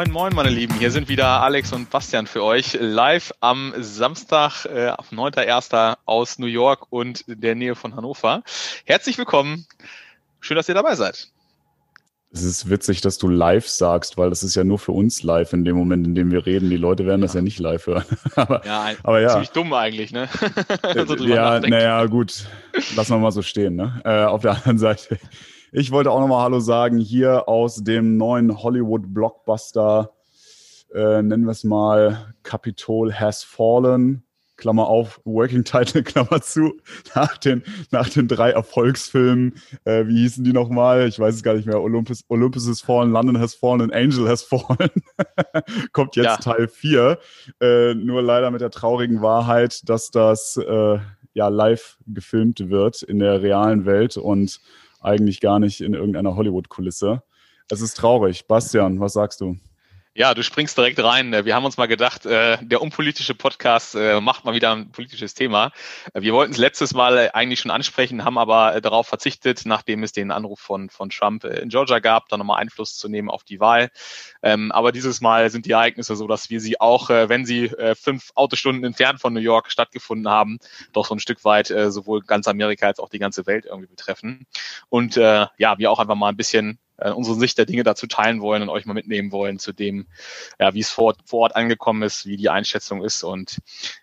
Moin, moin, meine Lieben. Hier sind wieder Alex und Bastian für euch live am Samstag, äh, 9.1. aus New York und der Nähe von Hannover. Herzlich willkommen. Schön, dass ihr dabei seid. Es ist witzig, dass du live sagst, weil das ist ja nur für uns live in dem Moment, in dem wir reden. Die Leute werden ja. das ja nicht live hören. aber, ja, ein, aber ja, ziemlich dumm eigentlich, ne? so ja, naja, gut. Lassen wir mal so stehen, ne? Äh, auf der anderen Seite. Ich wollte auch nochmal Hallo sagen, hier aus dem neuen Hollywood-Blockbuster, äh, nennen wir es mal Capitol Has Fallen. Klammer auf, Working Title, Klammer zu, nach den, nach den drei Erfolgsfilmen, äh, wie hießen die nochmal? Ich weiß es gar nicht mehr. Olympus, Olympus has fallen, London has fallen Angel has fallen. Kommt jetzt ja. Teil 4. Äh, nur leider mit der traurigen Wahrheit, dass das äh, ja live gefilmt wird in der realen Welt und eigentlich gar nicht in irgendeiner Hollywood-Kulisse. Es ist traurig. Bastian, was sagst du? Ja, du springst direkt rein. Wir haben uns mal gedacht, äh, der unpolitische Podcast äh, macht mal wieder ein politisches Thema. Wir wollten es letztes Mal eigentlich schon ansprechen, haben aber darauf verzichtet, nachdem es den Anruf von, von Trump in Georgia gab, da nochmal Einfluss zu nehmen auf die Wahl. Ähm, aber dieses Mal sind die Ereignisse so, dass wir sie auch, äh, wenn sie fünf Autostunden entfernt von New York stattgefunden haben, doch so ein Stück weit sowohl ganz Amerika als auch die ganze Welt irgendwie betreffen. Und ja, wir auch einfach mal ein bisschen äh, unsere Sicht der Dinge dazu teilen wollen und euch mal mitnehmen wollen zu dem, ja, wie es vor, vor Ort angekommen ist, wie die Einschätzung ist. Und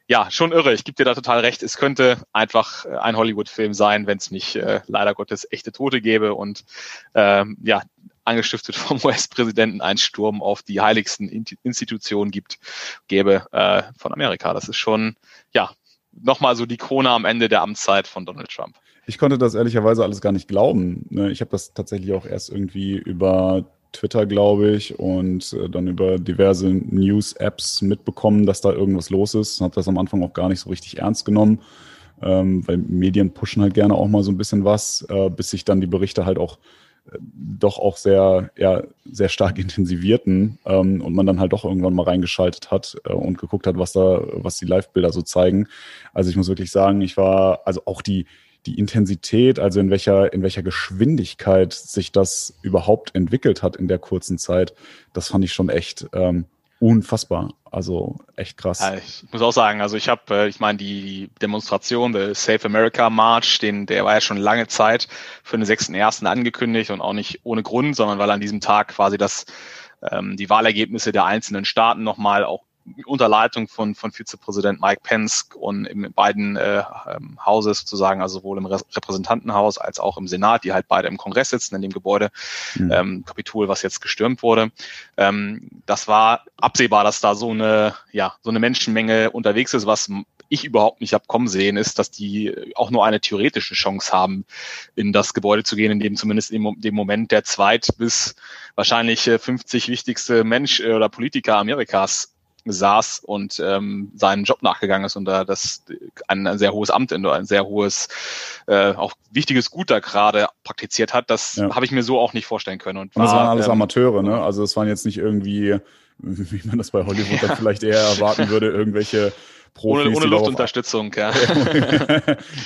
ja, schon irre. Ich gebe dir da total recht. Es könnte einfach äh, ein Hollywood-Film sein, wenn es nicht äh, leider Gottes echte Tote gäbe und ähm, ja, angestiftet vom US-Präsidenten ein Sturm auf die heiligsten Institutionen gibt, gäbe äh, von Amerika. Das ist schon, ja, nochmal so die Krone am Ende der Amtszeit von Donald Trump. Ich konnte das ehrlicherweise alles gar nicht glauben. Ne? Ich habe das tatsächlich auch erst irgendwie über Twitter, glaube ich, und äh, dann über diverse News-Apps mitbekommen, dass da irgendwas los ist. Habe das am Anfang auch gar nicht so richtig ernst genommen, ähm, weil Medien pushen halt gerne auch mal so ein bisschen was, äh, bis sich dann die Berichte halt auch äh, doch auch sehr, ja, sehr stark intensivierten ähm, und man dann halt doch irgendwann mal reingeschaltet hat und geguckt hat, was da, was die Live-Bilder so zeigen. Also ich muss wirklich sagen, ich war, also auch die, die Intensität, also in welcher, in welcher Geschwindigkeit sich das überhaupt entwickelt hat in der kurzen Zeit, das fand ich schon echt ähm, unfassbar. Also echt krass. Ja, ich muss auch sagen, also ich habe, äh, ich meine, die Demonstration, der Safe America March, den, der war ja schon lange Zeit für den 6.1. angekündigt und auch nicht ohne Grund, sondern weil an diesem Tag quasi das ähm, die Wahlergebnisse der einzelnen Staaten nochmal auch unter Leitung von, von Vizepräsident Mike Pence und in beiden äh, ähm, Hauses sozusagen, also sowohl im Repräsentantenhaus als auch im Senat, die halt beide im Kongress sitzen, in dem Gebäude, mhm. ähm, Kapitol, was jetzt gestürmt wurde. Ähm, das war absehbar, dass da so eine, ja, so eine Menschenmenge unterwegs ist, was ich überhaupt nicht habe kommen sehen, ist, dass die auch nur eine theoretische Chance haben, in das Gebäude zu gehen, in dem zumindest in dem Moment der zweit bis wahrscheinlich 50 wichtigste Mensch äh, oder Politiker Amerikas saß und ähm, seinem Job nachgegangen ist und da das ein, ein sehr hohes Amt, ein sehr hohes, äh, auch wichtiges Gut da gerade praktiziert hat, das ja. habe ich mir so auch nicht vorstellen können. Und, und das war, waren alles ähm, Amateure, ne? Also es waren jetzt nicht irgendwie, wie man das bei Hollywood dann vielleicht eher erwarten würde, irgendwelche Profis, ohne, ohne Luftunterstützung, ja.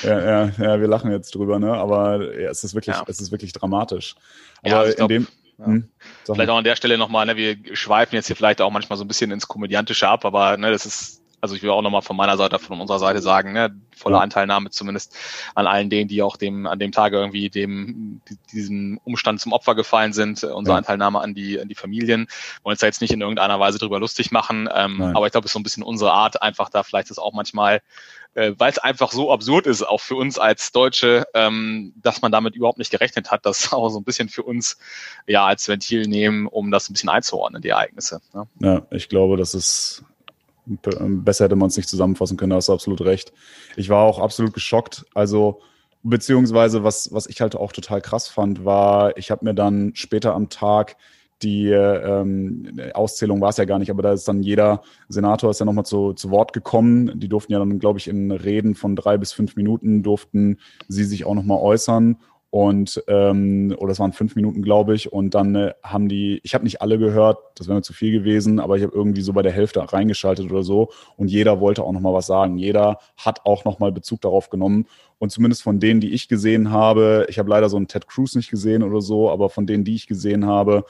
ja, ja. Ja, wir lachen jetzt drüber, ne? Aber ja, es ist wirklich, ja. es ist wirklich dramatisch. Aber ja, also in glaub, dem ja. Hm, vielleicht auch an der Stelle nochmal, ne, wir schweifen jetzt hier vielleicht auch manchmal so ein bisschen ins Komödiantische ab, aber ne, das ist, also ich will auch nochmal von meiner Seite, von unserer Seite sagen, ne, volle. Anteilnahme zumindest an allen denen, die auch dem, an dem Tage irgendwie dem, diesem Umstand zum Opfer gefallen sind, unsere ja. Anteilnahme an die, an die Familien. Wollen uns da jetzt nicht in irgendeiner Weise drüber lustig machen, ähm, aber ich glaube, es ist so ein bisschen unsere Art, einfach da vielleicht das auch manchmal äh, weil es einfach so absurd ist, auch für uns als Deutsche, ähm, dass man damit überhaupt nicht gerechnet hat, das auch so ein bisschen für uns ja als Ventil nehmen, um das ein bisschen einzuordnen, die Ereignisse. Ne? Ja, ich glaube, das ist besser hätte man es nicht zusammenfassen können, da hast du absolut recht. Ich war auch absolut geschockt. Also, beziehungsweise, was, was ich halt auch total krass fand, war, ich habe mir dann später am Tag die ähm, Auszählung war es ja gar nicht, aber da ist dann jeder Senator ist ja nochmal zu, zu Wort gekommen. Die durften ja dann, glaube ich, in Reden von drei bis fünf Minuten durften sie sich auch nochmal äußern. Und ähm, oder es waren fünf Minuten, glaube ich. Und dann äh, haben die, ich habe nicht alle gehört, das wäre mir zu viel gewesen, aber ich habe irgendwie so bei der Hälfte reingeschaltet oder so. Und jeder wollte auch nochmal was sagen. Jeder hat auch nochmal Bezug darauf genommen. Und zumindest von denen, die ich gesehen habe, ich habe leider so einen Ted Cruz nicht gesehen oder so, aber von denen, die ich gesehen habe,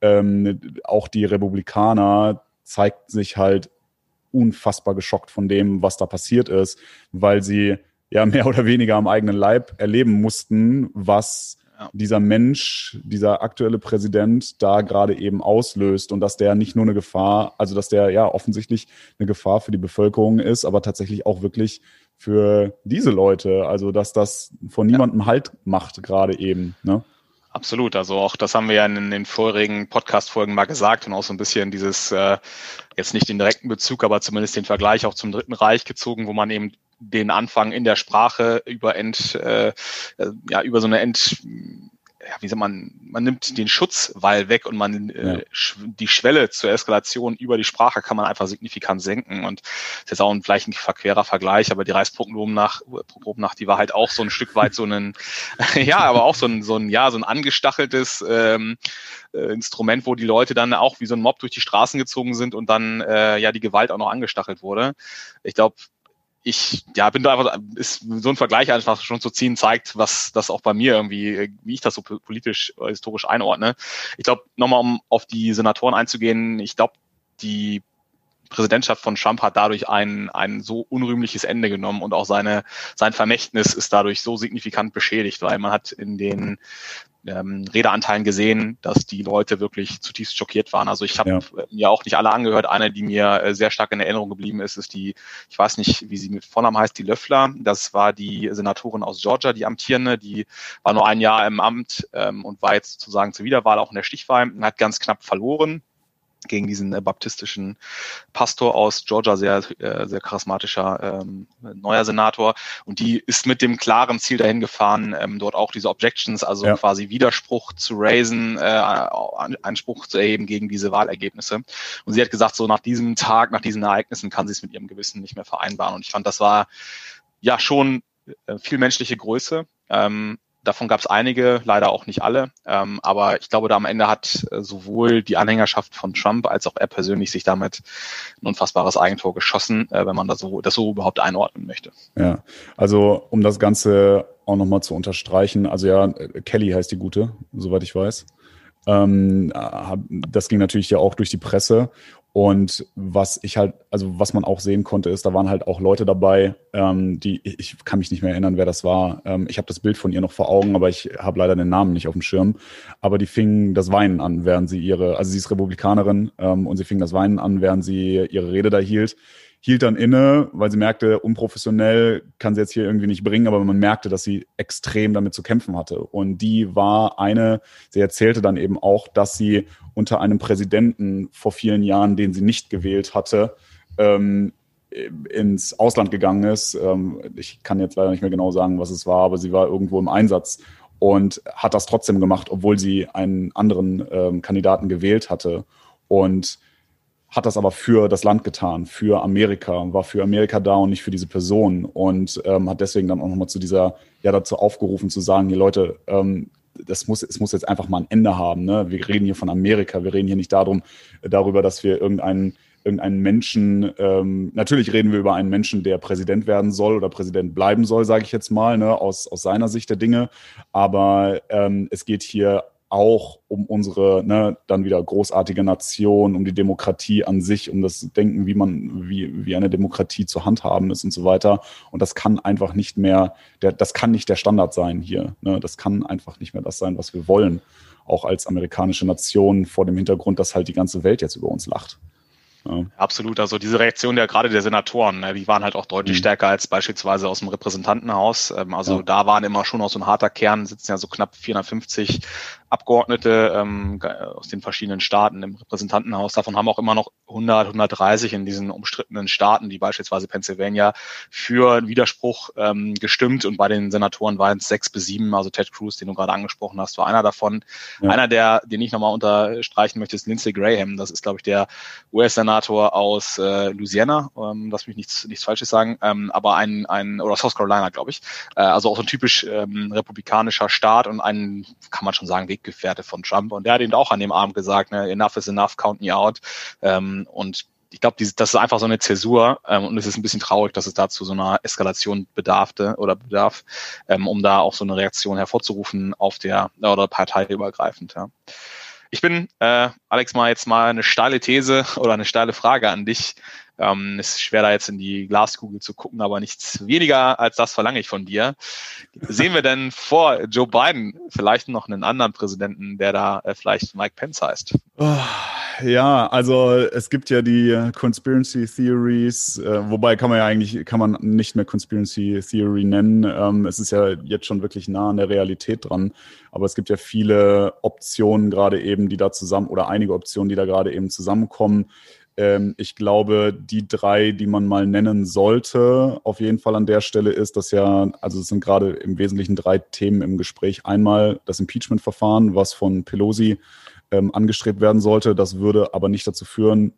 ähm, auch die Republikaner zeigt sich halt unfassbar geschockt von dem, was da passiert ist, weil sie ja mehr oder weniger am eigenen Leib erleben mussten, was ja. dieser Mensch, dieser aktuelle Präsident da gerade eben auslöst und dass der nicht nur eine Gefahr, also dass der ja offensichtlich eine Gefahr für die Bevölkerung ist, aber tatsächlich auch wirklich für diese Leute, also dass das von niemandem ja. Halt macht gerade eben. Ne? Absolut. Also auch das haben wir ja in den vorigen Podcast-Folgen mal gesagt und auch so ein bisschen dieses, äh, jetzt nicht den direkten Bezug, aber zumindest den Vergleich auch zum Dritten Reich gezogen, wo man eben den Anfang in der Sprache über End, äh, äh, ja, über so eine End, ja, wie sagt man, man nimmt den Schutzwall weg und man äh, ja. die Schwelle zur Eskalation über die Sprache kann man einfach signifikant senken. Und das ist jetzt auch ein, vielleicht ein verquerer Vergleich, aber die Reichsproben nach, nach, die war halt auch so ein Stück weit so ein, ja, aber auch so ein, so ein, ja, so ein angestacheltes ähm, äh, Instrument, wo die Leute dann auch wie so ein Mob durch die Straßen gezogen sind und dann äh, ja die Gewalt auch noch angestachelt wurde. Ich glaube, ich ja bin da einfach ist so ein Vergleich einfach schon zu ziehen zeigt, was das auch bei mir irgendwie, wie ich das so politisch äh, historisch einordne. Ich glaube nochmal um auf die Senatoren einzugehen, ich glaube die Präsidentschaft von Trump hat dadurch ein, ein so unrühmliches Ende genommen und auch seine, sein Vermächtnis ist dadurch so signifikant beschädigt, weil man hat in den ähm, Redeanteilen gesehen, dass die Leute wirklich zutiefst schockiert waren. Also ich habe ja. mir auch nicht alle angehört. Eine, die mir äh, sehr stark in Erinnerung geblieben ist, ist die, ich weiß nicht, wie sie mit Vornamen heißt, die Löffler. Das war die Senatorin aus Georgia, die amtierende. Die war nur ein Jahr im Amt ähm, und war jetzt sozusagen zur Wiederwahl auch in der Stichwahl und hat ganz knapp verloren gegen diesen äh, baptistischen Pastor aus Georgia, sehr, äh, sehr charismatischer ähm, neuer Senator. Und die ist mit dem klaren Ziel dahin gefahren, ähm, dort auch diese Objections, also ja. quasi Widerspruch zu raisen, äh, Einspruch zu erheben gegen diese Wahlergebnisse. Und sie hat gesagt, so nach diesem Tag, nach diesen Ereignissen kann sie es mit ihrem Gewissen nicht mehr vereinbaren. Und ich fand, das war ja schon äh, viel menschliche Größe. Ähm, Davon gab es einige, leider auch nicht alle. Ähm, aber ich glaube, da am Ende hat äh, sowohl die Anhängerschaft von Trump als auch er persönlich sich damit ein unfassbares Eigentor geschossen, äh, wenn man das so, das so überhaupt einordnen möchte. Ja, also um das Ganze auch nochmal zu unterstreichen, also ja, Kelly heißt die gute, soweit ich weiß. Ähm, das ging natürlich ja auch durch die Presse und was ich halt, also was man auch sehen konnte, ist, da waren halt auch Leute dabei, ähm, die, ich kann mich nicht mehr erinnern, wer das war. Ähm, ich habe das Bild von ihr noch vor Augen, aber ich habe leider den Namen nicht auf dem Schirm. Aber die fingen das Weinen an, während sie ihre, also sie ist Republikanerin ähm, und sie fing das Weinen an, während sie ihre Rede da hielt hielt dann inne, weil sie merkte, unprofessionell kann sie jetzt hier irgendwie nicht bringen, aber man merkte, dass sie extrem damit zu kämpfen hatte. Und die war eine, sie erzählte dann eben auch, dass sie unter einem Präsidenten vor vielen Jahren, den sie nicht gewählt hatte, ähm, ins Ausland gegangen ist. Ähm, ich kann jetzt leider nicht mehr genau sagen, was es war, aber sie war irgendwo im Einsatz und hat das trotzdem gemacht, obwohl sie einen anderen ähm, Kandidaten gewählt hatte. Und hat das aber für das Land getan, für Amerika, war für Amerika da und nicht für diese Person und ähm, hat deswegen dann auch nochmal zu dieser, ja, dazu aufgerufen zu sagen, hier Leute, ähm, das muss, es muss jetzt einfach mal ein Ende haben. Ne? Wir reden hier von Amerika, wir reden hier nicht darum, darüber, dass wir irgendeinen irgendeinen Menschen, ähm, natürlich reden wir über einen Menschen, der Präsident werden soll oder Präsident bleiben soll, sage ich jetzt mal, ne, aus, aus seiner Sicht der Dinge. Aber ähm, es geht hier auch um unsere ne, dann wieder großartige Nation, um die Demokratie an sich, um das Denken, wie man, wie, wie eine Demokratie zu handhaben ist und so weiter. Und das kann einfach nicht mehr, der, das kann nicht der Standard sein hier. Ne? Das kann einfach nicht mehr das sein, was wir wollen, auch als amerikanische Nation vor dem Hintergrund, dass halt die ganze Welt jetzt über uns lacht. Ja. Absolut. Also diese Reaktion der gerade der Senatoren, ne, die waren halt auch deutlich mhm. stärker als beispielsweise aus dem Repräsentantenhaus. Ähm, also ja. da waren immer schon auch so ein harter Kern, sitzen ja so knapp 450 Abgeordnete ähm, aus den verschiedenen Staaten im Repräsentantenhaus. Davon haben auch immer noch 100, 130 in diesen umstrittenen Staaten, wie beispielsweise Pennsylvania, für Widerspruch ähm, gestimmt. Und bei den Senatoren waren es sechs bis sieben. Also Ted Cruz, den du gerade angesprochen hast, war einer davon. Ja. Einer, der, den ich nochmal unterstreichen möchte, ist Lindsey Graham. Das ist, glaube ich, der US-Senator Senator aus äh, Louisiana, ähm, lass mich nichts, nichts Falsches sagen, ähm, aber ein, ein, oder South Carolina, glaube ich. Äh, also auch so ein typisch ähm, republikanischer Staat und ein, kann man schon sagen, Weggefährte von Trump. Und der hat eben auch an dem Abend gesagt, ne, enough is enough, count me out. Ähm, und ich glaube, das ist einfach so eine Zäsur ähm, und es ist ein bisschen traurig, dass es dazu so einer Eskalation bedarfte oder bedarf, ähm, um da auch so eine Reaktion hervorzurufen auf der oder parteiübergreifend. Ja. Ich bin, äh, Alex, mal jetzt mal eine steile These oder eine steile Frage an dich. Ähm, es ist schwer, da jetzt in die Glaskugel zu gucken, aber nichts weniger als das verlange ich von dir. Sehen wir denn vor Joe Biden vielleicht noch einen anderen Präsidenten, der da äh, vielleicht Mike Pence heißt? Oh, ja, also es gibt ja die Conspiracy Theories, äh, wobei kann man ja eigentlich, kann man nicht mehr Conspiracy Theory nennen. Ähm, es ist ja jetzt schon wirklich nah an der Realität dran. Aber es gibt ja viele Optionen gerade eben, die da zusammen, oder einige Optionen, die da gerade eben zusammenkommen. Ähm, ich glaube, die drei, die man mal nennen sollte, auf jeden Fall an der Stelle ist, dass ja, also es sind gerade im Wesentlichen drei Themen im Gespräch. Einmal das Impeachment-Verfahren, was von Pelosi ähm, angestrebt werden sollte. Das würde aber nicht dazu führen,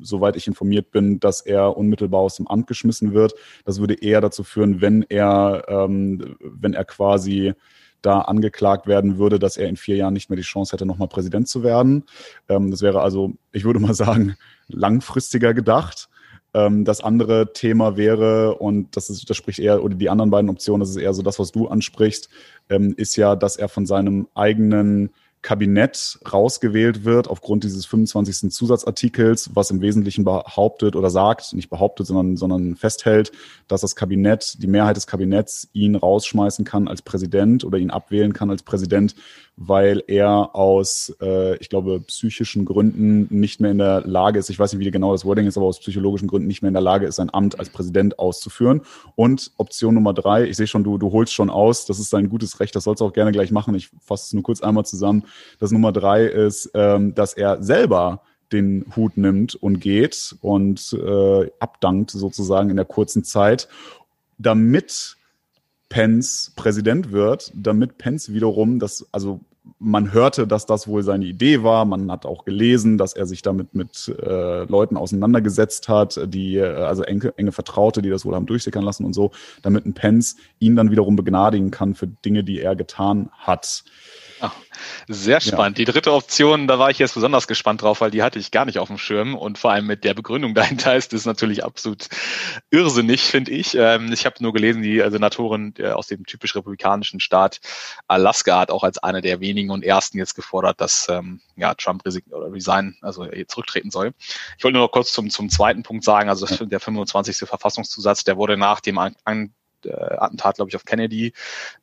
soweit ich informiert bin, dass er unmittelbar aus dem Amt geschmissen wird. Das würde eher dazu führen, wenn er, ähm, wenn er quasi da angeklagt werden würde, dass er in vier Jahren nicht mehr die Chance hätte, nochmal Präsident zu werden. Ähm, das wäre also, ich würde mal sagen, langfristiger gedacht. Ähm, das andere Thema wäre, und das, ist, das spricht eher, oder die anderen beiden Optionen, das ist eher so das, was du ansprichst, ähm, ist ja, dass er von seinem eigenen Kabinett rausgewählt wird aufgrund dieses 25. Zusatzartikels, was im Wesentlichen behauptet oder sagt, nicht behauptet, sondern, sondern festhält, dass das Kabinett, die Mehrheit des Kabinetts ihn rausschmeißen kann als Präsident oder ihn abwählen kann als Präsident, weil er aus, äh, ich glaube, psychischen Gründen nicht mehr in der Lage ist, ich weiß nicht, wie genau das Wording ist, aber aus psychologischen Gründen nicht mehr in der Lage ist, sein Amt als Präsident auszuführen. Und Option Nummer drei, ich sehe schon, du, du holst schon aus, das ist sein gutes Recht, das sollst du auch gerne gleich machen. Ich fasse es nur kurz einmal zusammen. Das Nummer drei ist, ähm, dass er selber den Hut nimmt und geht und äh, abdankt sozusagen in der kurzen Zeit, damit Pence Präsident wird, damit Pence wiederum das, also man hörte, dass das wohl seine Idee war. Man hat auch gelesen, dass er sich damit mit äh, Leuten auseinandergesetzt hat, die, äh, also enge, enge Vertraute, die das wohl haben durchsickern lassen und so, damit ein Pence ihn dann wiederum begnadigen kann für Dinge, die er getan hat. Ach, sehr spannend. Ja. Die dritte Option, da war ich jetzt besonders gespannt drauf, weil die hatte ich gar nicht auf dem Schirm und vor allem mit der Begründung dahinter ist das natürlich absolut irrsinnig, finde ich. Ähm, ich habe nur gelesen, die Senatorin aus dem typisch republikanischen Staat Alaska hat auch als eine der wenigen und ersten jetzt gefordert, dass ähm, ja, Trump oder resign, also zurücktreten soll. Ich wollte nur noch kurz zum, zum zweiten Punkt sagen, also der 25. Verfassungszusatz, der wurde nach dem an äh, Attentat, glaube ich, auf Kennedy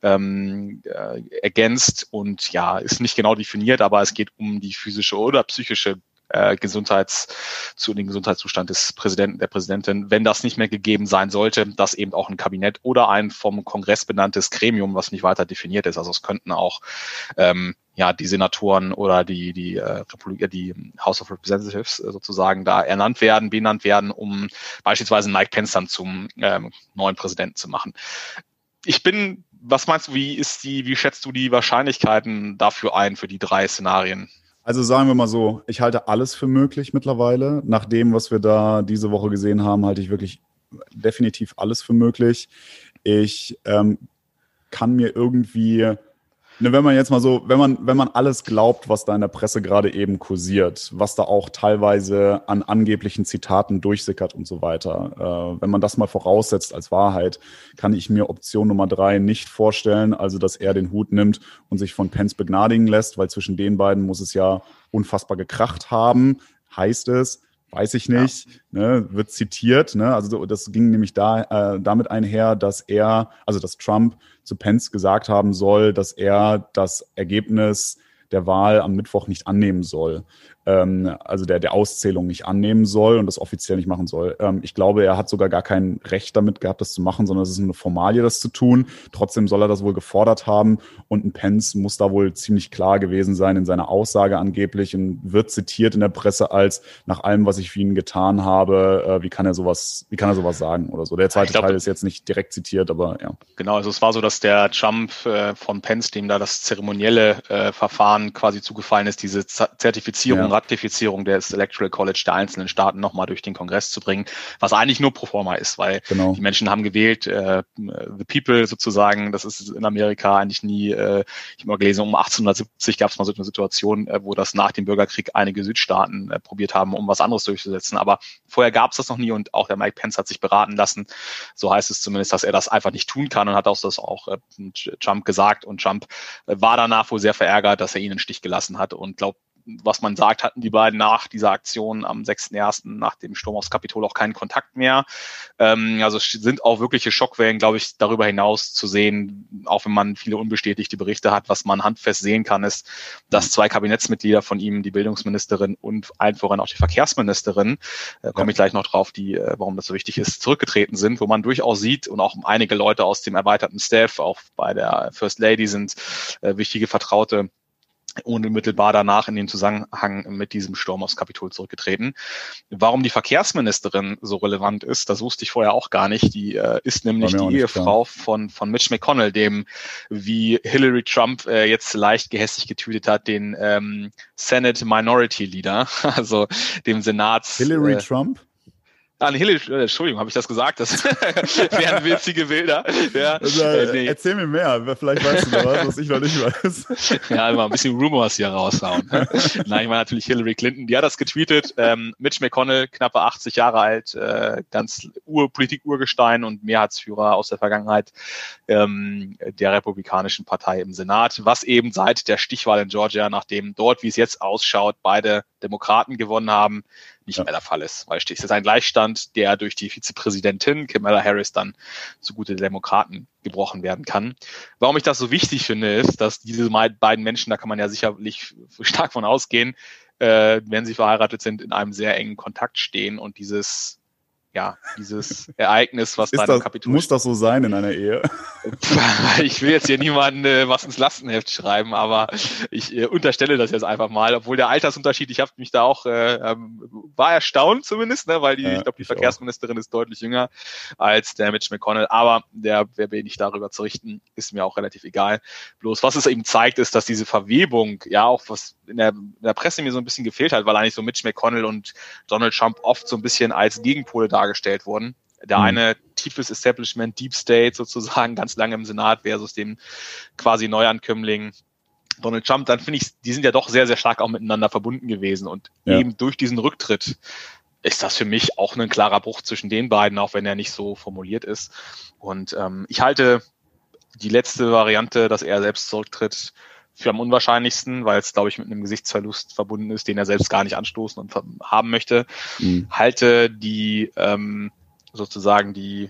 ähm, äh, ergänzt und ja, ist nicht genau definiert, aber es geht um die physische oder psychische äh, Gesundheits zu den Gesundheitszustand des Präsidenten, der Präsidentin, wenn das nicht mehr gegeben sein sollte, dass eben auch ein Kabinett oder ein vom Kongress benanntes Gremium, was nicht weiter definiert ist. Also es könnten auch ähm, ja die Senatoren oder die die äh, Republik, die House of Representatives äh, sozusagen da ernannt werden, benannt werden, um beispielsweise Mike Pence dann zum ähm, neuen Präsidenten zu machen. Ich bin, was meinst du, wie ist die, wie schätzt du die Wahrscheinlichkeiten dafür ein für die drei Szenarien? Also sagen wir mal so, ich halte alles für möglich mittlerweile. Nach dem, was wir da diese Woche gesehen haben, halte ich wirklich definitiv alles für möglich. Ich ähm, kann mir irgendwie wenn man jetzt mal so, wenn man, wenn man alles glaubt, was da in der Presse gerade eben kursiert, was da auch teilweise an angeblichen Zitaten durchsickert und so weiter, äh, wenn man das mal voraussetzt als Wahrheit, kann ich mir Option Nummer drei nicht vorstellen, also dass er den Hut nimmt und sich von Pence begnadigen lässt, weil zwischen den beiden muss es ja unfassbar gekracht haben, heißt es, weiß ich nicht, ja. ne, wird zitiert. Ne? Also das ging nämlich da äh, damit einher, dass er, also dass Trump zu Pence gesagt haben soll, dass er das Ergebnis der Wahl am Mittwoch nicht annehmen soll ähm, also der, der Auszählung nicht annehmen soll und das offiziell nicht machen soll. Ähm, ich glaube, er hat sogar gar kein Recht damit gehabt, das zu machen, sondern es ist eine Formalie, das zu tun. Trotzdem soll er das wohl gefordert haben und ein Pence muss da wohl ziemlich klar gewesen sein in seiner Aussage angeblich und wird zitiert in der Presse als nach allem, was ich für ihn getan habe, äh, wie kann er sowas, wie kann er sowas sagen oder so. Der zweite glaub, Teil ist jetzt nicht direkt zitiert, aber ja. Genau, also es war so, dass der Trump äh, von Pence, dem da das zeremonielle äh, Verfahren quasi zugefallen ist, diese Z Zertifizierung ja Ratifizierung des Electoral College der einzelnen Staaten nochmal durch den Kongress zu bringen, was eigentlich nur pro forma ist, weil genau. die Menschen haben gewählt, äh, the people sozusagen, das ist in Amerika eigentlich nie, äh, ich habe mal gelesen, um 1870 gab es mal so eine Situation, äh, wo das nach dem Bürgerkrieg einige Südstaaten äh, probiert haben, um was anderes durchzusetzen. Aber vorher gab es das noch nie und auch der Mike Pence hat sich beraten lassen. So heißt es zumindest, dass er das einfach nicht tun kann und hat auch das auch äh, Trump gesagt und Trump äh, war danach wohl sehr verärgert, dass er ihn in Stich gelassen hat und glaubt, was man sagt, hatten die beiden nach dieser Aktion am 6.1. nach dem Sturm aufs Kapitol auch keinen Kontakt mehr. Ähm, also sind auch wirkliche Schockwellen, glaube ich, darüber hinaus zu sehen, auch wenn man viele unbestätigte Berichte hat. Was man handfest sehen kann, ist, dass zwei Kabinettsmitglieder von ihm, die Bildungsministerin und allen voran auch die Verkehrsministerin, äh, komme ich gleich noch drauf, die, äh, warum das so wichtig ist, zurückgetreten sind, wo man durchaus sieht und auch einige Leute aus dem erweiterten Staff, auch bei der First Lady sind äh, wichtige Vertraute unmittelbar danach in den Zusammenhang mit diesem Sturm aufs Kapitol zurückgetreten. Warum die Verkehrsministerin so relevant ist, das wusste ich vorher auch gar nicht. Die äh, ist nämlich die Ehefrau von, von Mitch McConnell, dem, wie Hillary Trump äh, jetzt leicht gehässig getweetet hat, den ähm, Senate Minority Leader, also dem Senats. Hillary äh, Trump? An Hillary, äh, Entschuldigung, habe ich das gesagt? Das wären witzige Bilder. Ja, also, äh, nee. Erzähl mir mehr, vielleicht weißt du da was, was ich noch nicht weiß. ja, immer ein bisschen Rumors hier raushauen. Nein, ich meine natürlich Hillary Clinton, die hat das getweetet. Ähm, Mitch McConnell, knappe 80 Jahre alt, äh, ganz Ur Politik-Urgestein und Mehrheitsführer aus der Vergangenheit ähm, der Republikanischen Partei im Senat, was eben seit der Stichwahl in Georgia, nachdem dort, wie es jetzt ausschaut, beide Demokraten gewonnen haben, nicht ja. mehr der Fall ist. Weil es ist ein Gleichstand, der durch die Vizepräsidentin Kamala Harris dann zugute der Demokraten gebrochen werden kann. Warum ich das so wichtig finde, ist, dass diese beiden Menschen, da kann man ja sicherlich stark von ausgehen, äh, wenn sie verheiratet sind, in einem sehr engen Kontakt stehen und dieses ja, dieses Ereignis, was da im Kapitol. Muss das so sein in einer Ehe? ich will jetzt hier niemanden äh, was ins Lastenheft schreiben, aber ich äh, unterstelle das jetzt einfach mal, obwohl der Altersunterschied, ich habe mich da auch, äh, ähm, war erstaunt zumindest, ne, weil die, ja, ich glaube, die Verkehrsministerin auch. ist deutlich jünger als der Mitch McConnell, aber der, wer bin ich darüber zu richten, ist mir auch relativ egal. Bloß was es eben zeigt, ist, dass diese Verwebung, ja, auch was in der, in der Presse mir so ein bisschen gefehlt hat, weil eigentlich so Mitch McConnell und Donald Trump oft so ein bisschen als Gegenpole da dargestellt wurden. Der mhm. eine tiefes Establishment, Deep State sozusagen, ganz lange im Senat versus dem quasi Neuankömmling Donald Trump, dann finde ich, die sind ja doch sehr, sehr stark auch miteinander verbunden gewesen. Und ja. eben durch diesen Rücktritt ist das für mich auch ein klarer Bruch zwischen den beiden, auch wenn er nicht so formuliert ist. Und ähm, ich halte die letzte Variante, dass er selbst zurücktritt, für am unwahrscheinlichsten, weil es, glaube ich, mit einem Gesichtsverlust verbunden ist, den er selbst gar nicht anstoßen und haben möchte. Mhm. Halte die ähm, sozusagen die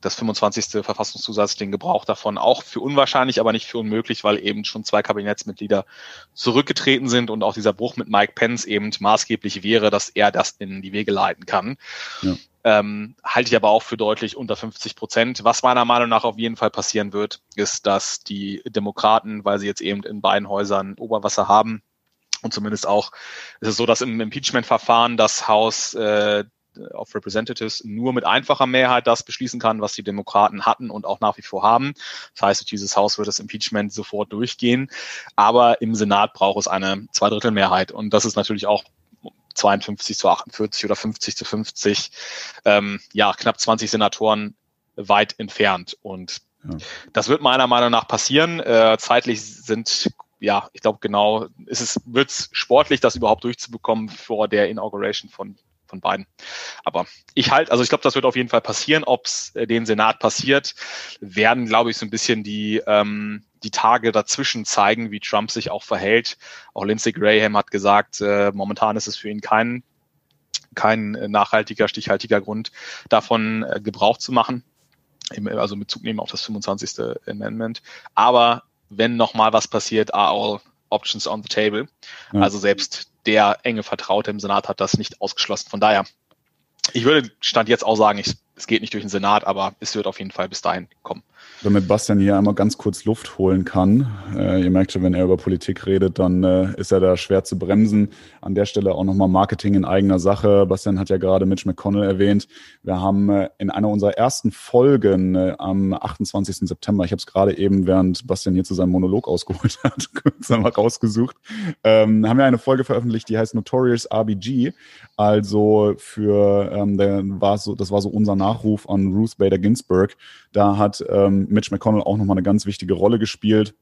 das 25. Verfassungszusatz, den Gebrauch davon auch für unwahrscheinlich, aber nicht für unmöglich, weil eben schon zwei Kabinettsmitglieder zurückgetreten sind und auch dieser Bruch mit Mike Pence eben maßgeblich wäre, dass er das in die Wege leiten kann. Ja ähm, halte ich aber auch für deutlich unter 50 Prozent. Was meiner Meinung nach auf jeden Fall passieren wird, ist, dass die Demokraten, weil sie jetzt eben in beiden Häusern Oberwasser haben, und zumindest auch ist es so, dass im Impeachment-Verfahren das Haus äh, of Representatives nur mit einfacher Mehrheit das beschließen kann, was die Demokraten hatten und auch nach wie vor haben. Das heißt, dieses Haus wird das Impeachment sofort durchgehen. Aber im Senat braucht es eine Zweidrittelmehrheit. Und das ist natürlich auch 52 zu 48 oder 50 zu 50, ähm, ja, knapp 20 Senatoren weit entfernt. Und ja. das wird meiner Meinung nach passieren. Äh, zeitlich sind ja, ich glaube genau, ist es wird es sportlich, das überhaupt durchzubekommen vor der Inauguration von von beiden. Aber ich halt, also ich glaube, das wird auf jeden Fall passieren. Ob es äh, den Senat passiert, werden, glaube ich, so ein bisschen die ähm, die Tage dazwischen zeigen, wie Trump sich auch verhält. Auch Lindsey Graham hat gesagt, äh, momentan ist es für ihn kein, kein nachhaltiger, stichhaltiger Grund, davon äh, Gebrauch zu machen. Also mit Zug nehmen auf das 25. Amendment. Aber wenn nochmal was passiert, are all options on the table. Ja. Also selbst der enge Vertraute im Senat hat das nicht ausgeschlossen. Von daher, ich würde Stand jetzt auch sagen, ich, es geht nicht durch den Senat, aber es wird auf jeden Fall bis dahin kommen. Damit Bastian hier einmal ganz kurz Luft holen kann. Äh, ihr merkt schon, wenn er über Politik redet, dann äh, ist er da schwer zu bremsen. An der Stelle auch nochmal Marketing in eigener Sache. Bastian hat ja gerade Mitch McConnell erwähnt. Wir haben äh, in einer unserer ersten Folgen äh, am 28. September, ich habe es gerade eben, während Bastian hier zu seinem Monolog ausgeholt hat, kurz einmal rausgesucht, ähm, haben wir eine Folge veröffentlicht, die heißt Notorious RBG. Also für, ähm, der war so, das war so unser Nachruf an Ruth Bader Ginsburg. Da hat ähm, Mitch McConnell auch nochmal eine ganz wichtige Rolle gespielt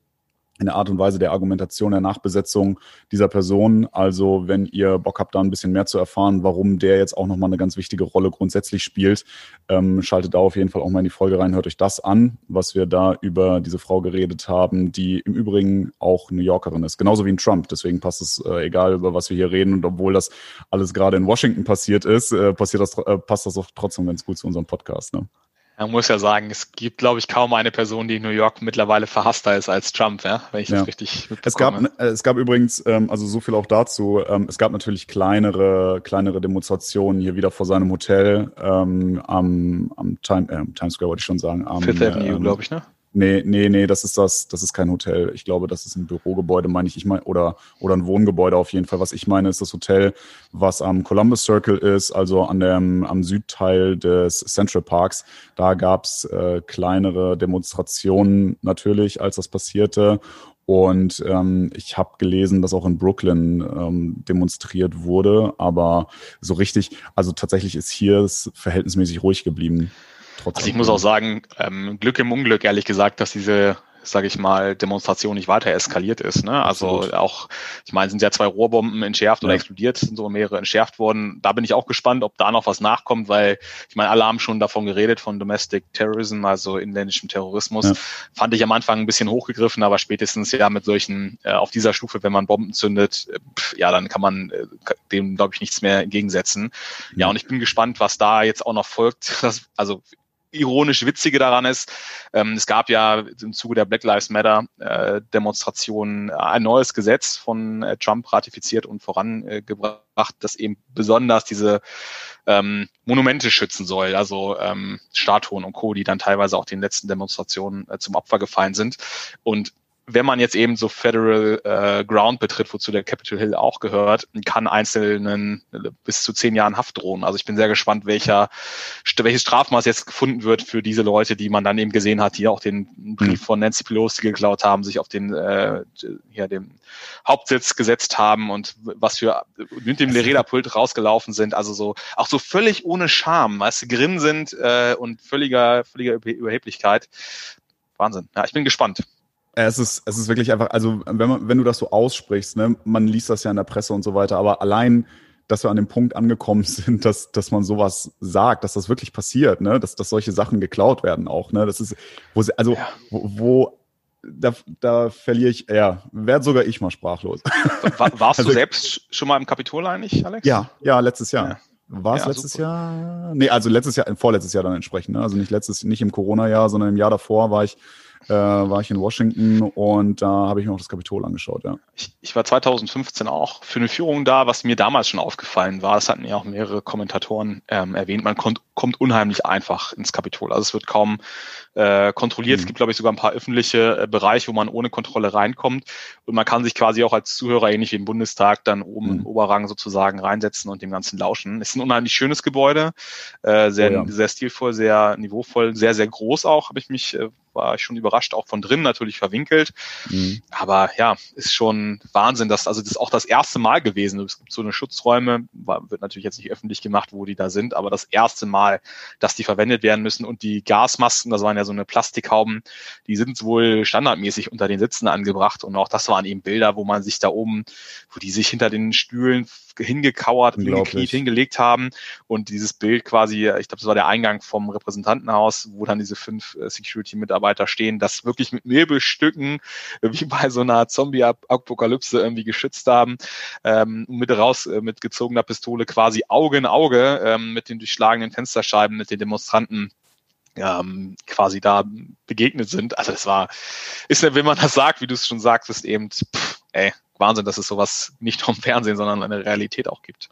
in der Art und Weise der Argumentation der Nachbesetzung dieser Person. Also wenn ihr Bock habt, da ein bisschen mehr zu erfahren, warum der jetzt auch nochmal eine ganz wichtige Rolle grundsätzlich spielt, ähm, schaltet da auf jeden Fall auch mal in die Folge rein, hört euch das an, was wir da über diese Frau geredet haben, die im Übrigen auch New Yorkerin ist, genauso wie in Trump. Deswegen passt es äh, egal, über was wir hier reden. Und obwohl das alles gerade in Washington passiert ist, äh, passiert das, äh, passt das auch trotzdem ganz gut zu unserem Podcast. Ne? Man muss ja sagen, es gibt, glaube ich, kaum eine Person, die in New York mittlerweile verhasster ist als Trump, ja, wenn ich das ja. richtig es gab, äh, es gab übrigens, ähm, also so viel auch dazu, ähm, es gab natürlich kleinere, kleinere Demonstrationen hier wieder vor seinem Hotel ähm, am, am Time, äh, Times Square, wollte ich schon sagen. Am, Fifth Avenue, ähm, glaube ich, ne? Nee, nee, nee, das ist das, das ist kein Hotel. Ich glaube, das ist ein Bürogebäude, meine ich. Ich meine, oder, oder ein Wohngebäude auf jeden Fall. Was ich meine, ist das Hotel, was am Columbus Circle ist, also an dem, am Südteil des Central Parks. Da gab's äh, kleinere Demonstrationen natürlich, als das passierte. Und ähm, ich habe gelesen, dass auch in Brooklyn ähm, demonstriert wurde, aber so richtig, also tatsächlich ist hier es verhältnismäßig ruhig geblieben. Trotzdem. Also ich muss auch sagen, ähm, Glück im Unglück, ehrlich gesagt, dass diese sage ich mal, Demonstration nicht weiter eskaliert ist. Ne? Also Absolut. auch, ich meine, sind ja zwei Rohrbomben entschärft ja. oder explodiert, sind so mehrere entschärft worden. Da bin ich auch gespannt, ob da noch was nachkommt, weil ich meine, alle haben schon davon geredet, von Domestic Terrorism, also inländischem Terrorismus. Ja. Fand ich am Anfang ein bisschen hochgegriffen, aber spätestens ja mit solchen, äh, auf dieser Stufe, wenn man Bomben zündet, äh, pff, ja, dann kann man äh, dem, glaube ich, nichts mehr entgegensetzen. Ja. ja, und ich bin gespannt, was da jetzt auch noch folgt. Das, also ironisch Witzige daran ist, ähm, es gab ja im Zuge der Black Lives Matter äh, Demonstrationen ein neues Gesetz von äh, Trump ratifiziert und vorangebracht, das eben besonders diese ähm, Monumente schützen soll, also ähm, Statuen und Co., die dann teilweise auch den letzten Demonstrationen äh, zum Opfer gefallen sind. Und wenn man jetzt eben so Federal äh, Ground betritt, wozu der Capitol Hill auch gehört, kann einzelnen bis zu zehn Jahren Haft drohen. Also ich bin sehr gespannt, welcher, welches Strafmaß jetzt gefunden wird für diese Leute, die man dann eben gesehen hat, die auch den Brief mhm. von Nancy Pelosi geklaut haben, sich auf den äh, ja, dem Hauptsitz gesetzt haben und was für mit dem Lereda-Pult rausgelaufen sind. Also so auch so völlig ohne Scham, weißt du, grin sind äh, und völliger, völliger Überheblichkeit. Wahnsinn. Ja, ich bin gespannt. Es ist, es ist wirklich einfach, also wenn, man, wenn du das so aussprichst, ne, man liest das ja in der Presse und so weiter, aber allein, dass wir an dem Punkt angekommen sind, dass, dass man sowas sagt, dass das wirklich passiert, ne, dass, dass solche Sachen geklaut werden auch, ne, das ist, wo, also, ja. wo, wo da, da verliere ich, ja, werde sogar ich mal sprachlos. War, warst also, du selbst schon mal im Kapitol eigentlich, Alex? Ja, ja, letztes Jahr. Ja. War es ja, letztes super. Jahr? Nee, also letztes Jahr, vorletztes Jahr dann entsprechend. Ne? Also nicht letztes, nicht im Corona-Jahr, sondern im Jahr davor war ich äh, war ich in Washington und da habe ich mir auch das Kapitol angeschaut, ja. Ich, ich war 2015 auch für eine Führung da, was mir damals schon aufgefallen war, das hatten ja auch mehrere Kommentatoren ähm, erwähnt, man kommt, kommt unheimlich einfach ins Kapitol. Also es wird kaum äh, kontrolliert. Mhm. Es gibt, glaube ich, sogar ein paar öffentliche äh, Bereiche, wo man ohne Kontrolle reinkommt. Und man kann sich quasi auch als Zuhörer, ähnlich wie im Bundestag, dann oben mhm. im Oberrang sozusagen reinsetzen und dem Ganzen lauschen. Es ist ein unheimlich schönes Gebäude, äh, sehr, oh ja. sehr stilvoll, sehr niveauvoll, sehr, sehr groß auch, habe ich mich äh, war ich schon überrascht, auch von drin natürlich verwinkelt. Mhm. Aber ja, ist schon Wahnsinn, dass also das ist auch das erste Mal gewesen. Es gibt so eine Schutzräume, war, wird natürlich jetzt nicht öffentlich gemacht, wo die da sind, aber das erste Mal, dass die verwendet werden müssen und die Gasmasken, das waren ja so eine Plastikhauben, die sind wohl standardmäßig unter den Sitzen angebracht und auch das waren eben Bilder, wo man sich da oben, wo die sich hinter den Stühlen hingekauert, hingekniet, hingelegt haben und dieses Bild quasi, ich glaube, das war der Eingang vom Repräsentantenhaus, wo dann diese fünf äh, Security-Mitarbeiter stehen, das wirklich mit Nebelstücken, wie bei so einer Zombie-Apokalypse irgendwie geschützt haben, ähm, mit raus, äh, mit gezogener Pistole quasi Auge in Auge ähm, mit den durchschlagenen Fensterscheiben, mit den Demonstranten ähm, quasi da begegnet sind. Also das war, ist ja, wenn man das sagt, wie du es schon sagtest, eben, pff, ey, Wahnsinn, dass es sowas nicht nur im Fernsehen, sondern in der Realität auch gibt.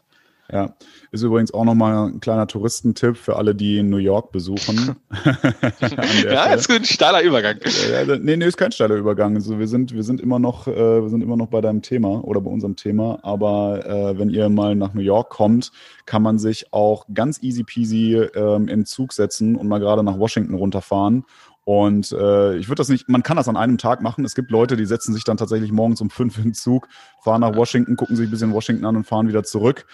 Ja, ist übrigens auch nochmal ein kleiner Touristentipp für alle, die New York besuchen. ja, jetzt ist ein steiler Übergang. Ja, nee, nee, ist kein steiler Übergang. Also wir sind, wir sind immer noch, äh, wir sind immer noch bei deinem Thema oder bei unserem Thema. Aber äh, wenn ihr mal nach New York kommt, kann man sich auch ganz easy peasy ähm, in Zug setzen und mal gerade nach Washington runterfahren und äh, ich würde das nicht, man kann das an einem Tag machen. Es gibt Leute, die setzen sich dann tatsächlich morgens um fünf in den Zug, fahren nach Washington, gucken sich ein bisschen Washington an und fahren wieder zurück.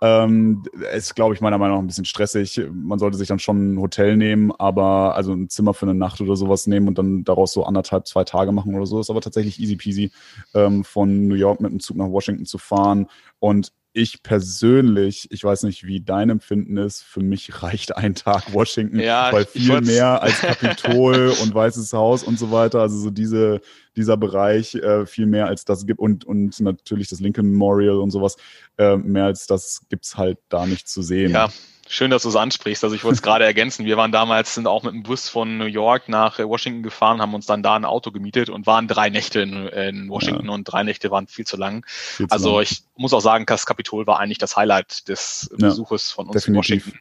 Ähm, ist, glaube ich, meiner Meinung nach ein bisschen stressig. Man sollte sich dann schon ein Hotel nehmen, aber also ein Zimmer für eine Nacht oder sowas nehmen und dann daraus so anderthalb, zwei Tage machen oder so. Ist aber tatsächlich easy peasy, ähm, von New York mit dem Zug nach Washington zu fahren. Und ich persönlich, ich weiß nicht, wie dein Empfinden ist, für mich reicht ein Tag Washington, ja, weil viel mehr als Kapitol und Weißes Haus und so weiter, also so diese, dieser Bereich, äh, viel mehr als das gibt und, und natürlich das Lincoln Memorial und sowas, äh, mehr als das gibt's halt da nicht zu sehen. Ja, Schön, dass du es ansprichst. Also ich wollte es gerade ergänzen. Wir waren damals, sind auch mit dem Bus von New York nach Washington gefahren, haben uns dann da ein Auto gemietet und waren drei Nächte in, in Washington ja. und drei Nächte waren viel zu lang. Viel zu also lang. ich muss auch sagen, das Kapitol war eigentlich das Highlight des ja, Besuches von uns definitiv. in Washington.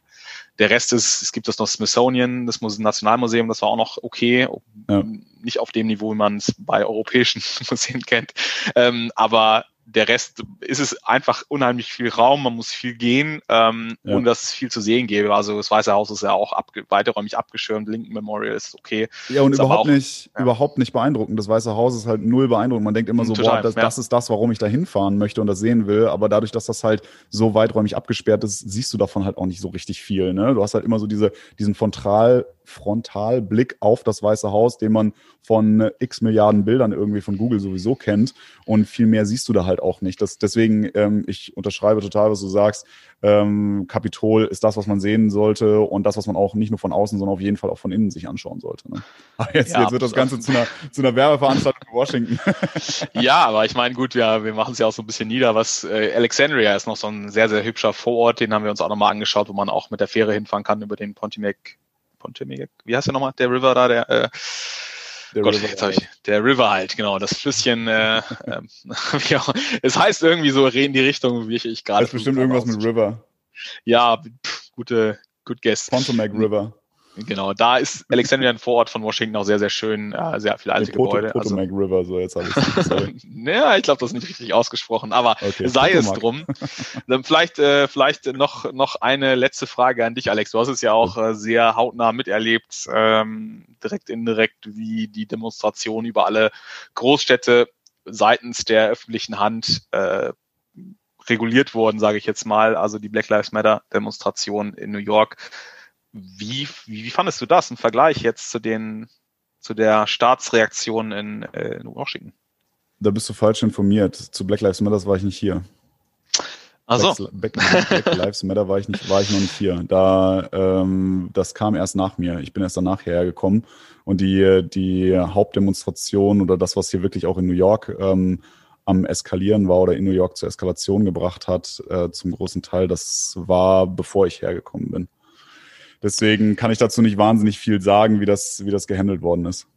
Der Rest ist, es gibt das noch Smithsonian, das Nationalmuseum, das war auch noch okay. Ja. Nicht auf dem Niveau, wie man es bei europäischen Museen kennt. Ähm, aber der Rest ist es einfach unheimlich viel Raum, man muss viel gehen, ähm, ja. ohne dass es viel zu sehen gäbe. Also das Weiße Haus ist ja auch abge weiterräumig abgeschirmt, Lincoln Memorial ist okay. Ja, und überhaupt auch, nicht, ja. überhaupt nicht beeindruckend. Das Weiße Haus ist halt null beeindruckend. Man denkt immer so, Total, boah, das, ja. das ist das, warum ich da hinfahren möchte und das sehen will. Aber dadurch, dass das halt so weiträumig abgesperrt ist, siehst du davon halt auch nicht so richtig viel. Ne? Du hast halt immer so diese, diesen Frontal, Frontalblick auf das Weiße Haus, den man von x Milliarden Bildern irgendwie von Google sowieso kennt. Und viel mehr siehst du da halt auch nicht. Das, deswegen, ähm, ich unterschreibe total, was du sagst. Ähm, Kapitol ist das, was man sehen sollte und das, was man auch nicht nur von außen, sondern auf jeden Fall auch von innen sich anschauen sollte. Ne? Aber jetzt, ja, jetzt wird das Ganze zu einer, zu einer Werbeveranstaltung in Washington. ja, aber ich meine, gut, ja, wir machen es ja auch so ein bisschen nieder. Was äh, Alexandria ist noch so ein sehr, sehr hübscher Vorort, den haben wir uns auch nochmal angeschaut, wo man auch mit der Fähre hinfahren kann über den Pontiac Pontiac, wie heißt der nochmal, der River da, der, äh, der Gott, River jetzt ich, der River halt, genau, das Flüsschen, äh, äh, auch, es heißt irgendwie so in die Richtung, wie ich, ich gerade. Das ist bestimmt irgendwas mit River. Ja, pff, gute, good guess. Pontomac River. Genau, da ist Alexandria ein Vorort von Washington auch sehr, sehr schön, äh, sehr viele alte Poto, Gebäude. Potomac also, River, so jetzt habe ich Ja, ich glaube, das ist nicht richtig ausgesprochen, aber okay, sei Potomac. es drum. Dann vielleicht, äh, vielleicht noch, noch eine letzte Frage an dich, Alex. Du hast es ja auch äh, sehr hautnah miterlebt, ähm, direkt indirekt, wie die Demonstration über alle Großstädte seitens der öffentlichen Hand äh, reguliert wurden, sage ich jetzt mal. Also die Black Lives Matter Demonstration in New York wie, wie, wie fandest du das im Vergleich jetzt zu den zu der Staatsreaktion in, äh, in Washington? Da bist du falsch informiert. Zu Black Lives Matter war ich nicht hier. Also Black, Black, Lives Matter war ich nicht, war ich noch nicht hier. Da, ähm, das kam erst nach mir. Ich bin erst danach hierher gekommen und die die Hauptdemonstration oder das, was hier wirklich auch in New York ähm, am Eskalieren war oder in New York zur Eskalation gebracht hat, äh, zum großen Teil, das war bevor ich hergekommen bin. Deswegen kann ich dazu nicht wahnsinnig viel sagen, wie das, wie das gehandelt worden ist.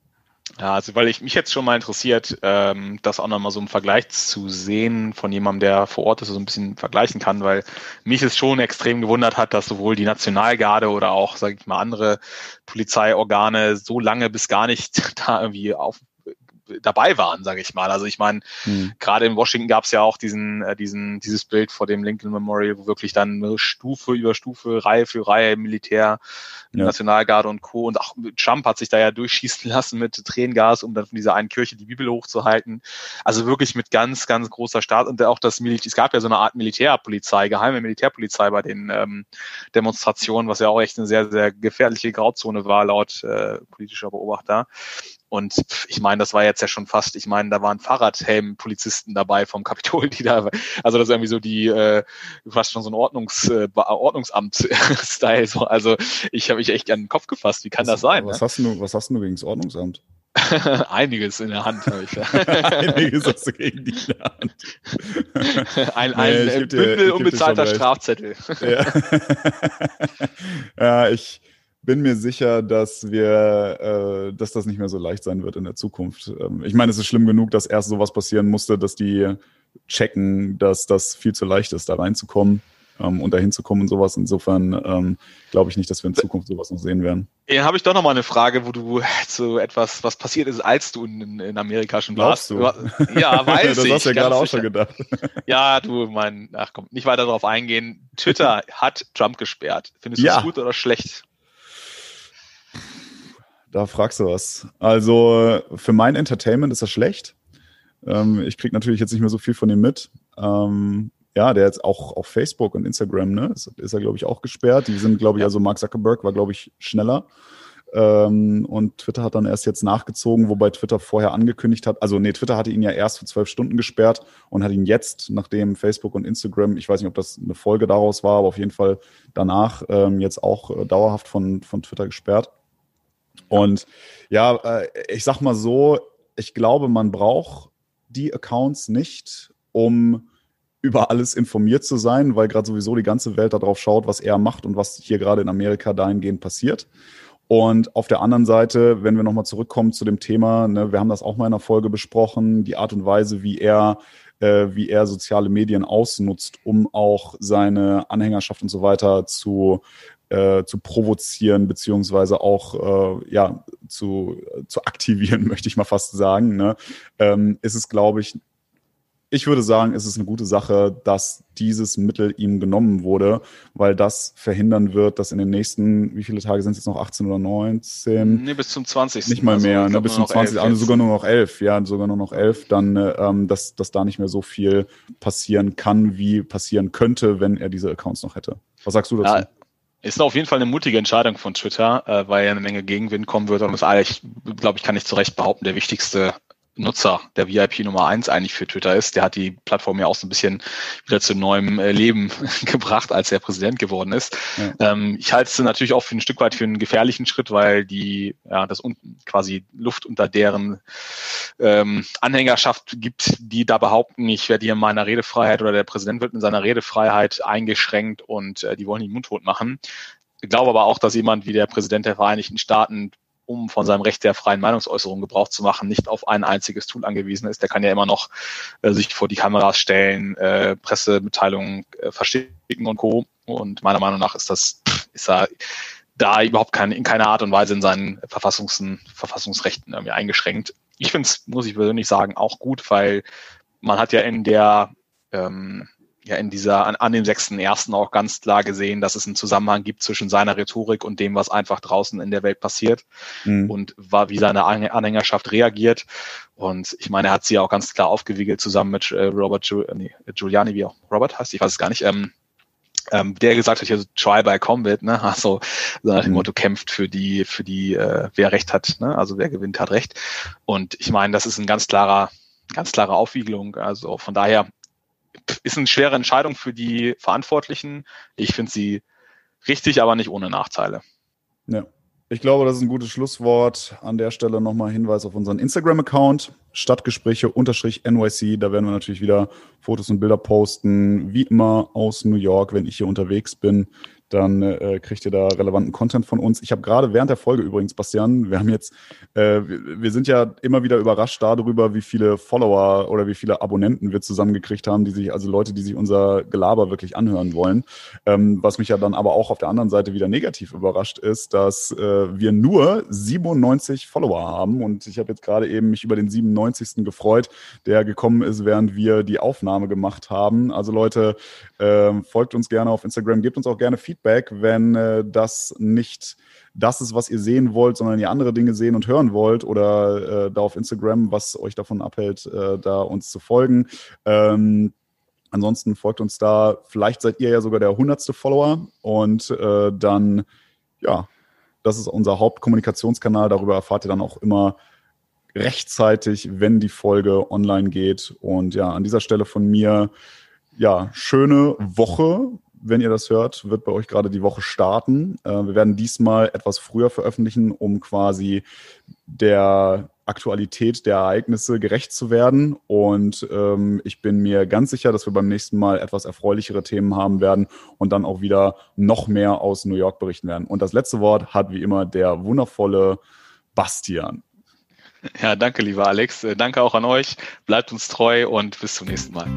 Ja, also weil ich mich jetzt schon mal interessiert, ähm, das auch nochmal so im Vergleich zu sehen von jemandem, der vor Ort ist, so ein bisschen vergleichen kann, weil mich es schon extrem gewundert hat, dass sowohl die Nationalgarde oder auch, sage ich mal, andere Polizeiorgane so lange bis gar nicht da irgendwie auf, dabei waren, sage ich mal. Also ich meine, hm. gerade in Washington gab es ja auch diesen, äh, diesen, dieses Bild vor dem Lincoln Memorial, wo wirklich dann Stufe über Stufe, Reihe für Reihe Militär, ja. Nationalgarde und Co. Und auch Trump hat sich da ja durchschießen lassen mit Tränengas, um dann von dieser einen Kirche die Bibel hochzuhalten. Also wirklich mit ganz, ganz großer Staat und auch das Militär, es gab ja so eine Art Militärpolizei, geheime Militärpolizei bei den ähm, Demonstrationen, was ja auch echt eine sehr, sehr gefährliche Grauzone war laut äh, politischer Beobachter. Und ich meine, das war jetzt ja schon fast, ich meine, da waren Fahrradhelm-Polizisten dabei vom Kapitol, die da, also das ist irgendwie so die, äh, fast schon so ein Ordnungs, äh, Ordnungsamt-Style. So. Also ich habe mich echt an den Kopf gefasst. Wie kann was, das sein? Was, ne? hast du, was hast du gegen das Ordnungsamt? Einiges in der Hand habe ich. Einiges hast du gegen die in der Hand. ein ein nee, Bündel dir, unbezahlter Strafzettel. Ja. ja, ich, bin mir sicher, dass wir, äh, dass das nicht mehr so leicht sein wird in der Zukunft. Ähm, ich meine, es ist schlimm genug, dass erst sowas passieren musste, dass die checken, dass das viel zu leicht ist, da reinzukommen. ähm, und dahin zu kommen und sowas. Insofern ähm, glaube ich nicht, dass wir in Zukunft sowas noch sehen werden. Ja, habe ich doch noch mal eine Frage, wo du zu etwas, was passiert ist, als du in, in Amerika schon warst. Du? Ja, weiß das ich. Das hast du ja gerade auch schon gedacht. Ja, du, mein, ach komm, nicht weiter darauf eingehen. Twitter hat Trump gesperrt. Findest du Ja. das gut oder schlecht? Da fragst du was. Also für mein Entertainment ist das schlecht. Ähm, ich krieg natürlich jetzt nicht mehr so viel von ihm mit. Ähm, ja, der jetzt auch auf Facebook und Instagram, ne, ist, ist er, glaube ich, auch gesperrt. Die sind, glaube ich, also Mark Zuckerberg war, glaube ich, schneller. Ähm, und Twitter hat dann erst jetzt nachgezogen, wobei Twitter vorher angekündigt hat, also nee, Twitter hatte ihn ja erst für zwölf Stunden gesperrt und hat ihn jetzt, nachdem Facebook und Instagram, ich weiß nicht, ob das eine Folge daraus war, aber auf jeden Fall danach ähm, jetzt auch äh, dauerhaft von, von Twitter gesperrt. Und ja, äh, ich sag mal so, ich glaube, man braucht die Accounts nicht, um über alles informiert zu sein, weil gerade sowieso die ganze Welt darauf schaut, was er macht und was hier gerade in Amerika dahingehend passiert. Und auf der anderen Seite, wenn wir nochmal zurückkommen zu dem Thema, ne, wir haben das auch mal in einer Folge besprochen, die Art und Weise, wie er, äh, wie er soziale Medien ausnutzt, um auch seine Anhängerschaft und so weiter zu, äh, zu provozieren, beziehungsweise auch äh, ja, zu, zu aktivieren, möchte ich mal fast sagen, ne, ähm, ist es, glaube ich, ich würde sagen, es ist eine gute Sache, dass dieses Mittel ihm genommen wurde, weil das verhindern wird, dass in den nächsten, wie viele Tage sind es jetzt noch, 18 oder 19? Nee, bis zum 20. Nicht mal Also, mehr, ne, bis zum noch 20. elf Also sogar nur noch 11, ja, sogar nur noch 11, dann, äh, ähm, dass, dass da nicht mehr so viel passieren kann, wie passieren könnte, wenn er diese Accounts noch hätte. Was sagst du dazu? Ja, ist auf jeden Fall eine mutige Entscheidung von Twitter, äh, weil ja eine Menge Gegenwind kommen wird und ist eigentlich, glaube ich, kann ich zu Recht behaupten, der wichtigste Nutzer, der VIP Nummer eins eigentlich für Twitter ist. Der hat die Plattform ja auch so ein bisschen wieder zu neuem äh, Leben gebracht, als er Präsident geworden ist. Ja. Ähm, ich halte es natürlich auch für ein Stück weit für einen gefährlichen Schritt, weil die, ja, das unten quasi Luft unter deren ähm, Anhängerschaft gibt, die da behaupten, ich werde hier in meiner Redefreiheit oder der Präsident wird in seiner Redefreiheit eingeschränkt und äh, die wollen ihn mundtot machen. Ich glaube aber auch, dass jemand wie der Präsident der Vereinigten Staaten um von seinem Recht der freien Meinungsäußerung Gebrauch zu machen, nicht auf ein einziges Tool angewiesen ist. Der kann ja immer noch äh, sich vor die Kameras stellen, äh, Pressemitteilungen äh, verstetigen und Co. Und meiner Meinung nach ist das, ist er da überhaupt kein, in keiner Art und Weise in seinen Verfassungs Verfassungsrechten irgendwie eingeschränkt. Ich finde es, muss ich persönlich sagen, auch gut, weil man hat ja in der ähm, ja in dieser, an, an dem 6.1. auch ganz klar gesehen, dass es einen Zusammenhang gibt zwischen seiner Rhetorik und dem, was einfach draußen in der Welt passiert Mhm. und war, wie seine Anhäng- Anhängerschaft reagiert. Und ich meine, er hat sie auch ganz klar aufgewiegelt zusammen mit äh, Robert Giul nee, Giuliani, wie auch Robert heißt, ich weiß es gar nicht, ähm, ähm, der gesagt hat, hier so Try by Combat, ne? Also so nach dem Mhm. Motto kämpft für die, für die, äh, wer Recht hat, ne? Also wer gewinnt, hat Recht. Und ich meine, das ist ein ganz klarer, ganz klare Aufwiegelung. Also von daher ist eine schwere Entscheidung für die Verantwortlichen. Ich finde sie richtig, aber nicht ohne Nachteile. Ja. Ich glaube, das ist ein gutes Schlusswort. An der Stelle nochmal Hinweis auf unseren Instagram-Account, Stadtgespräche-NYC. Da werden wir natürlich wieder Fotos und Bilder posten. Wie immer aus New York, wenn ich hier unterwegs bin. Dann äh, kriegt ihr da relevanten Content von uns. Ich habe gerade während der Folge übrigens, Bastian, wir haben jetzt, äh, wir, sind ja immer wieder überrascht darüber, wie viele Follower oder wie viele Abonnenten wir zusammengekriegt haben, die sich, also Leute, die sich unser Gelaber wirklich anhören wollen. Ähm, was mich ja dann aber auch auf der anderen Seite wieder negativ überrascht ist, dass äh, wir nur 97 Follower haben. Und ich habe jetzt gerade eben mich über den 97. gefreut, der gekommen ist, während wir die Aufnahme gemacht haben. Also Leute, ähm, folgt uns gerne auf Instagram, gebt uns auch gerne Feedback, wenn äh, das nicht das ist, was ihr sehen wollt, sondern ihr andere Dinge sehen und hören wollt oder äh, da auf Instagram, was euch davon abhält, äh, da uns zu folgen. Ähm, ansonsten folgt uns da. Vielleicht seid ihr ja sogar der hundertste Follower und äh, dann, ja, das ist unser Hauptkommunikationskanal. Darüber erfahrt ihr dann auch immer rechtzeitig, wenn die Folge online geht. Und ja, an dieser Stelle von mir, ja, schöne Woche. Wenn ihr das hört, wird bei euch gerade die Woche starten. Äh, wir werden diesmal etwas früher veröffentlichen, um quasi der Aktualität der Ereignisse gerecht zu werden. Und ähm, ich bin mir ganz sicher, dass wir beim nächsten Mal etwas erfreulichere Themen haben werden und dann auch wieder noch mehr aus New York berichten werden. Und das letzte Wort hat wie immer der wundervolle Bastian. Ja, danke, lieber Alex. Äh, Danke auch an euch. Bleibt uns treu und bis zum nächsten Mal.